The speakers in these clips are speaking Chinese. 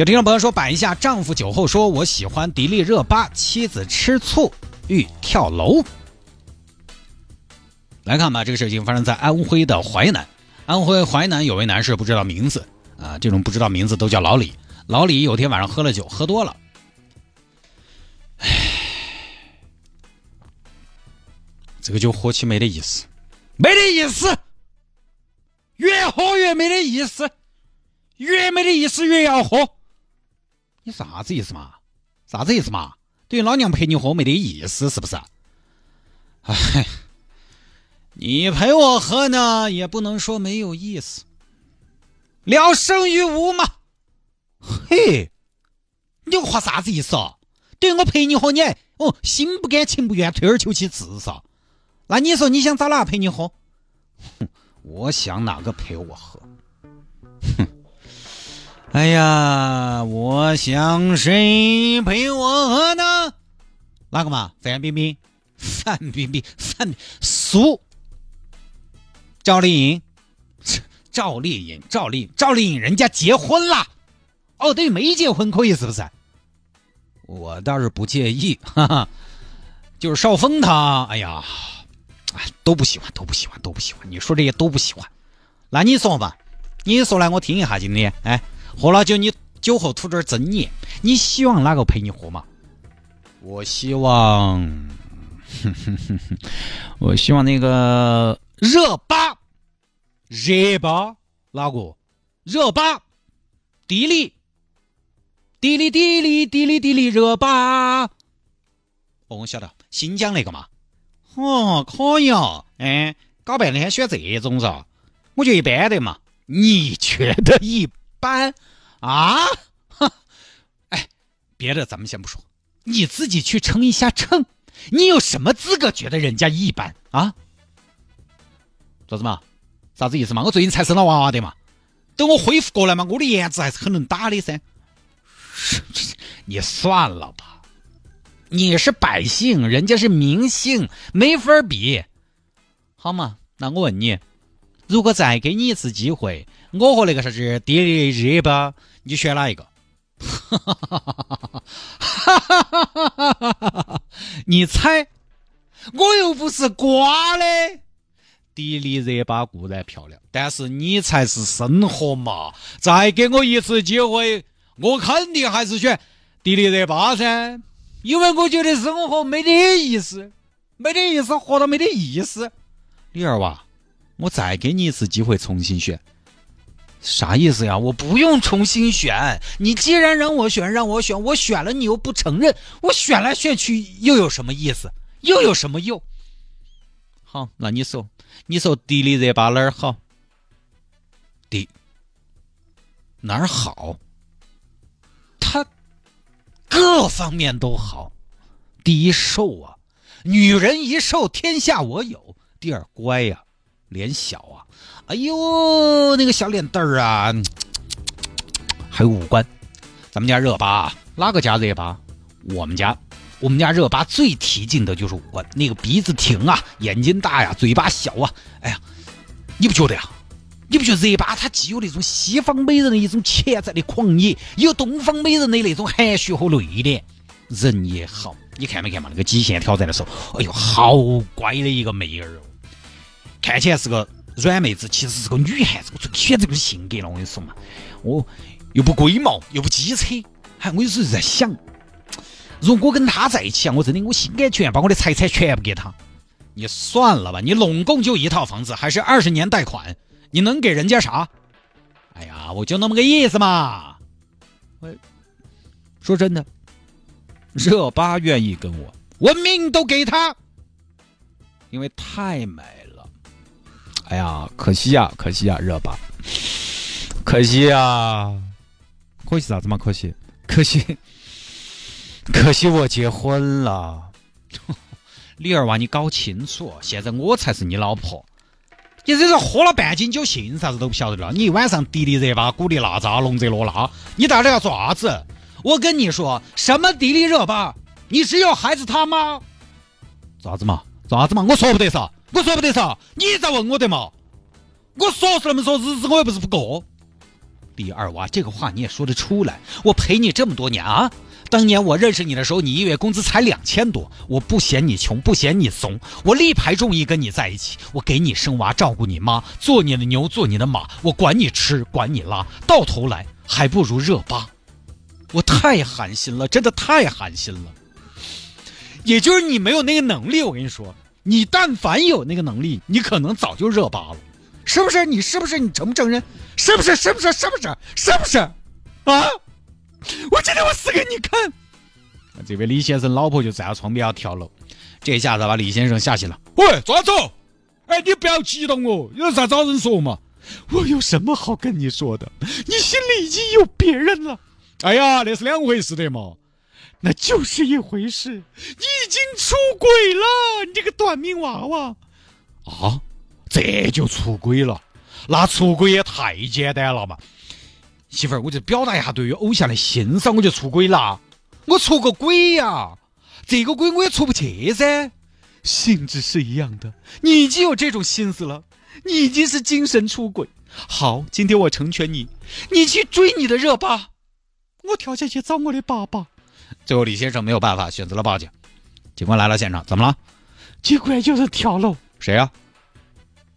有听众朋友说，摆一下丈夫酒后说我喜欢迪丽热巴，妻子吃醋欲跳楼。来看吧，这个事情发生在安徽的淮南。安徽淮南有位男士不知道名字啊，这种不知道名字都叫老李。老李有天晚上喝了酒，喝多了，唉，这个酒喝起没得意思，没得意思，越喝越没得意思，越没得意思越要喝。你啥子意思嘛？啥子意思嘛？对老娘陪你喝没得意思是不是？哎，你陪我喝呢，也不能说没有意思。聊胜于无嘛。嘿，你话啥子意思啊？对我陪你喝，你哦心不甘情不愿，退而求其次噻。那你说你想找哪个陪你喝？哼，我想哪个陪我喝？哼。哎呀，我想谁陪我喝呢？哪个嘛？范冰冰，范冰冰，范苏，赵丽颖，赵丽颖，赵丽，赵丽颖，人家结婚了。哦，对，没结婚可以是不是？我倒是不介意，哈哈。就是少峰他，哎呀，哎，都不喜欢，都不喜欢，都不喜欢。你说这些都不喜欢，那你说吧，你说来我听一下，今天，哎。喝了酒，你酒后吐点真言，你希望哪个陪你喝嘛？我希望，我希望那个热巴，热巴哪个？热巴，迪丽，迪丽迪丽迪丽迪丽热巴。哦，我晓得，新疆那个嘛。哦，可以哦。哎，搞半天选这种噻，我觉得一般的嘛。你觉得一？般啊，哎，别的咱们先不说，你自己去称一下称，你有什么资格觉得人家一般啊？咋子嘛？啥子意思嘛？我最近才生了娃娃的嘛，等我恢复过来嘛，我的颜值还是很能打的噻。你算了吧，你是百姓，人家是明星，没法比，好嘛？那我问你，如果再给你一次机会？我和那个啥子迪丽热巴，你选哪一个？你猜？我又不是瓜的。迪丽热巴固然漂亮，但是你才是生活嘛。再给我一次机会，我肯定还是选迪丽热巴噻，因为我觉得生活没得意思，没得意思，活到没得意思。李二娃，我再给你一次机会，重新选。啥意思呀？我不用重新选，你既然让我选，让我选，我选了，你又不承认，我选来选去又有什么意思？又有什么用？好，那你说，你说迪丽热巴哪儿好？迪哪儿好？她各方面都好。第一瘦啊，女人一瘦天下我有。第二乖呀，脸小啊。哎呦，那个小脸蛋儿啊，还有五官。咱们家热巴，哪个家热巴？我们家，我们家热巴最提劲的就是五官，那个鼻子挺啊，眼睛大呀，嘴巴小啊。哎呀，你不觉得呀？你不觉得热巴她既有那种西方美人的一种潜在的狂野，有东方美人的那种含蓄和内敛，人也好。你看没看嘛？那个极限挑战的时候，哎呦，好乖的一个妹儿哦，看起来是个。软妹子其实是个女汉子，我最喜欢这个性格了。我跟你说嘛，我又不龟毛，又不机车，还我有时候在想，如果跟他在一起啊，我真的我心甘情愿把我的财产全部给他。你算了吧，你拢共就一套房子，还是二十年贷款，你能给人家啥？哎呀，我就那么个意思嘛。我说真的，热巴愿意跟我，我命都给他，因为太美了。哎呀，可惜呀，可惜呀，热巴，可惜呀，可惜啥子嘛？可惜，可惜，可惜我结婚了。李二娃，你搞清楚，现在我才是你老婆。你这是喝了半斤酒，信啥子都不晓得了。你一晚上迪丽热巴、古力娜扎、龙泽罗拉，你到底要做啥子？我跟你说，什么迪丽热巴？你只有孩子他吗？咋子嘛？咋子嘛？我说不得噻。我说不得啥，你在问我的嘛？我说是那么说，日子我又不是不过。李二娃，这个话你也说得出来？我陪你这么多年啊，当年我认识你的时候，你一月工资才两千多，我不嫌你穷，不嫌你怂，我力排众议跟你在一起，我给你生娃，照顾你妈，做你的牛，做你的马，我管你吃，管你拉，到头来还不如热巴。我太寒心了，真的太寒心了。也就是你没有那个能力，我跟你说，你但凡有那个能力，你可能早就热巴了，是不是？你是不是？你承不承认？是不是？是不是？是不是？是不是？啊！我今天我死给你看！这位李先生老婆就站在窗边要跳楼，这下子把李先生吓醒了。喂，抓走！哎，你不要激动哦，有啥找人说嘛？我有什么好跟你说的？你心里已经有别人了。哎呀，那是两回事的嘛。那就是一回事，你已经出轨了，你这个短命娃娃啊！这就出轨了，那出轨也太简单了嘛！媳妇儿，我就表达一下对于偶像的欣赏，我就出轨了。我出个鬼呀！这个鬼我也出不去噻。性质是一样的，你已经有这种心思了，你已经是精神出轨。好，今天我成全你，你去追你的热巴，我跳下去找我的爸爸。最后，李先生没有办法，选择了报警。警官来了现场，怎么了？结果就是跳楼。谁呀？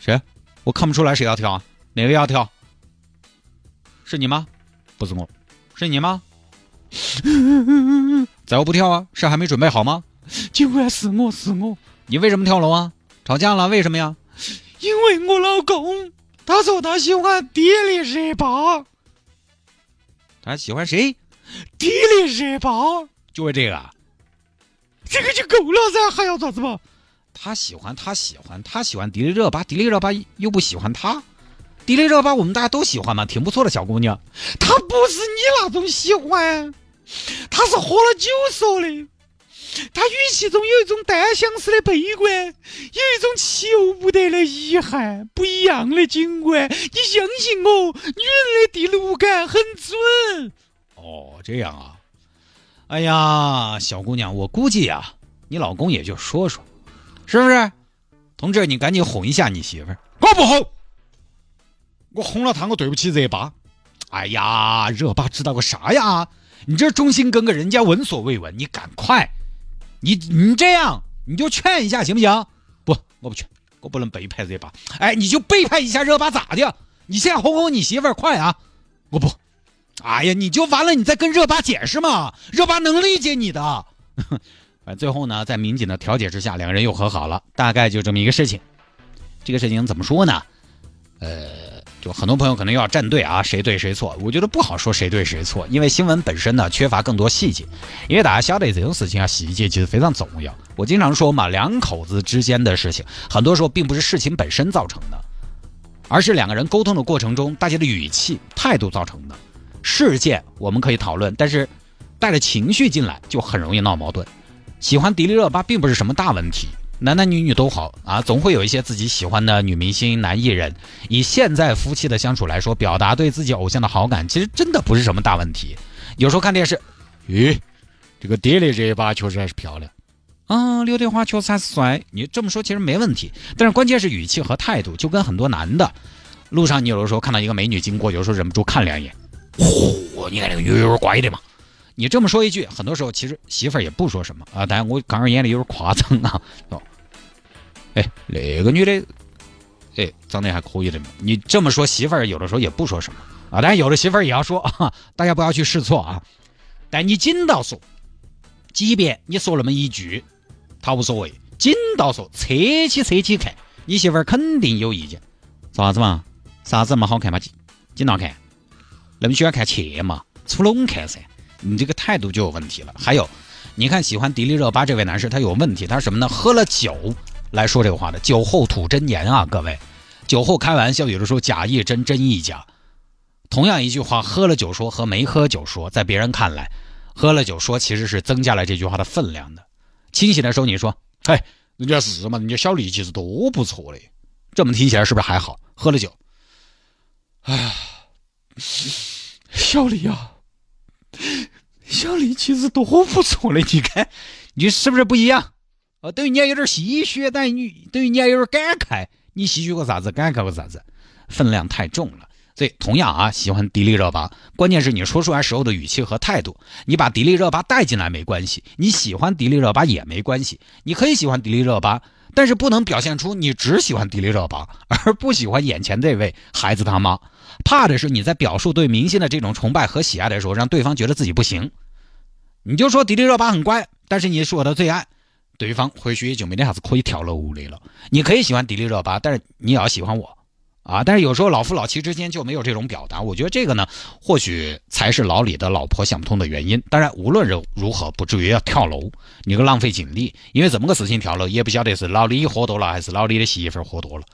谁？我看不出来谁要跳啊？哪个要跳？是你吗？不是我，是你吗？咋又不跳啊？是还没准备好吗？警官，是我是我。你为什么跳楼啊？吵架了？为什么呀？因为我老公他说他喜欢迪丽热巴。他喜欢谁？迪丽热巴。就为这个，这个就够了噻，还要咋子嘛？他喜欢，他喜欢，他喜欢迪丽热巴，迪丽热巴又不喜欢他。迪丽热巴我们大家都喜欢嘛，挺不错的小姑娘。她不是你那种喜欢，她是喝了酒说的。她语气中有一种单相思的悲观，有一种求不得的遗憾，不一样的景观，你相信我，女人的第六感很准。哦，这样啊。哎呀，小姑娘，我估计呀，你老公也就说说，是不是？同志，你赶紧哄一下你媳妇儿。我不哄，我哄了她，我对不起热巴。哎呀，热巴知道个啥呀？你这忠心耿耿，人家闻所未闻。你赶快，你你这样，你就劝一下行不行？不，我不劝，我不能背叛热巴。哎，你就背叛一下热巴咋的？你现在哄哄你媳妇儿，快啊！我不。哎呀，你就完了，你再跟热巴解释嘛，热巴能理解你的。反正最后呢，在民警的调解之下，两个人又和好了，大概就这么一个事情。这个事情怎么说呢？呃，就很多朋友可能又要站队啊，谁对谁错？我觉得不好说谁对谁错，因为新闻本身呢缺乏更多细节。因为大家晓得这种事情啊，细节其实非常重要。我经常说嘛，两口子之间的事情，很多时候并不是事情本身造成的，而是两个人沟通的过程中，大家的语气、态度造成的。事件我们可以讨论，但是带着情绪进来就很容易闹矛盾。喜欢迪丽热巴并不是什么大问题，男男女女都好啊，总会有一些自己喜欢的女明星、男艺人。以现在夫妻的相处来说，表达对自己偶像的好感，其实真的不是什么大问题。有时候看电视，咦，这个迪丽热巴确实还是漂亮啊，刘德华确实还是帅。你这么说其实没问题，但是关键是语气和态度，就跟很多男的，路上你有的时候看到一个美女经过，有时候忍不住看两眼。嚯！你看那个有点乖的嘛。你这么说一句，很多时候其实媳妇儿也不说什么啊。但我刚刚眼里有点夸张啊。哦，哎，那个女的，哎，长得还可以的嘛。你这么说，媳妇儿有的时候也不说什么啊。但有的媳妇儿也要说啊，大家不要去试错啊。但你紧到说，即便你说那么一句，他无所谓。紧到说，扯起扯起看，你媳妇儿肯定有意见。啥子嘛？啥子么好看嘛？紧到看。那么喜欢看钱嘛，出笼看噻，你这个态度就有问题了。还有，你看喜欢迪丽热巴这位男士，他有问题，他什么呢？喝了酒来说这个话的，酒后吐真言啊，各位，酒后开玩笑，有的时候假亦真，真亦假。同样一句话，喝了酒说和没喝酒说，在别人看来，喝了酒说其实是增加了这句话的分量的。清醒的时候你说，哎，人家是嘛，人家小丽其实多不错的，这么听起来是不是还好？喝了酒，哎呀。小丽啊，小李其实多不错的，你看你是不是不一样？哦，对于你还有点唏嘘，但你对于你还有点感慨。你唏嘘个啥子？感慨个啥子？分量太重了。所以，同样啊，喜欢迪丽热巴，关键是你说出来时候的语气和态度。你把迪丽热巴带进来没关系，你喜欢迪丽热巴也没关系。你可以喜欢迪丽热巴，但是不能表现出你只喜欢迪丽热巴，而不喜欢眼前这位孩子他妈。怕的是你在表述对明星的这种崇拜和喜爱的时候，让对方觉得自己不行。你就说迪丽热巴很乖，但是你是我的最爱，对方或许也就没那啥子可以跳楼的了。你可以喜欢迪丽热巴，但是你也要喜欢我。啊，但是有时候老夫老妻之间就没有这种表达，我觉得这个呢，或许才是老李的老婆想不通的原因。当然，无论如如何，不至于要跳楼，你个浪费精力，因为这么个事情跳楼，也不晓得是老李喝多了，还是老李的媳妇喝多了。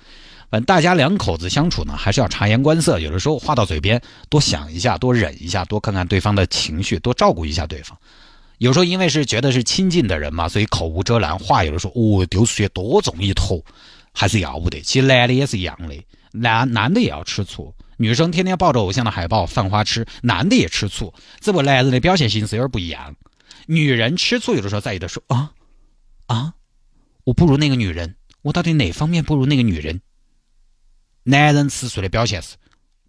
反正大家两口子相处呢，还是要察言观色，有的时候话到嘴边，多想一下，多忍一下，多看看对方的情绪，多照顾一下对方。有时候因为是觉得是亲近的人嘛，所以口无遮拦，话有的时候哦丢出去多重一坨，还是要不得。其实男的也是一样的。男男的也要吃醋，女生天天抱着偶像的海报犯花痴，男的也吃醋，只不过男人的表现形式有点不一样。女人吃醋有的时候在意的说啊啊，我不如那个女人，我到底哪方面不如那个女人？男人吃醋的表现是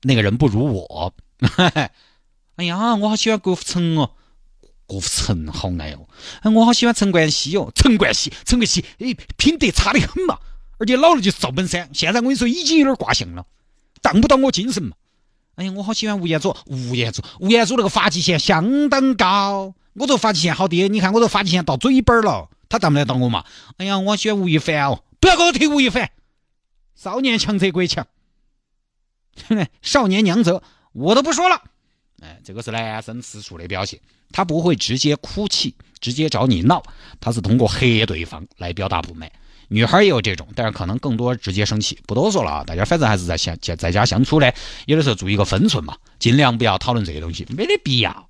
那个人不如我。哎呀，我好喜欢郭富城哦，郭富城好爱哦。我好喜欢陈冠希哦，陈冠希，陈冠希，哎，品德差的很嘛。而且老了就是赵本山，现在我跟你说已经有点挂相了，当不到我精神嘛。哎呀，我好喜欢吴彦祖，吴彦祖，吴彦祖那个发际线相当高，我这发际线好低，你看我这发际线到嘴板了，他当不得到我嘛？哎呀，我喜欢吴亦凡哦，不要给我提吴亦凡，少年强则国强，少年娘则我都不说了。哎，这个是男生吃醋的表现，他不会直接哭泣，直接找你闹，他是通过黑对方来表达不满。女孩也有这种，但是可能更多直接生气。不多说了啊，大家反正还是在相在家相处嘞，有的时候注意个分寸嘛，尽量不要讨论这些东西，没得必要。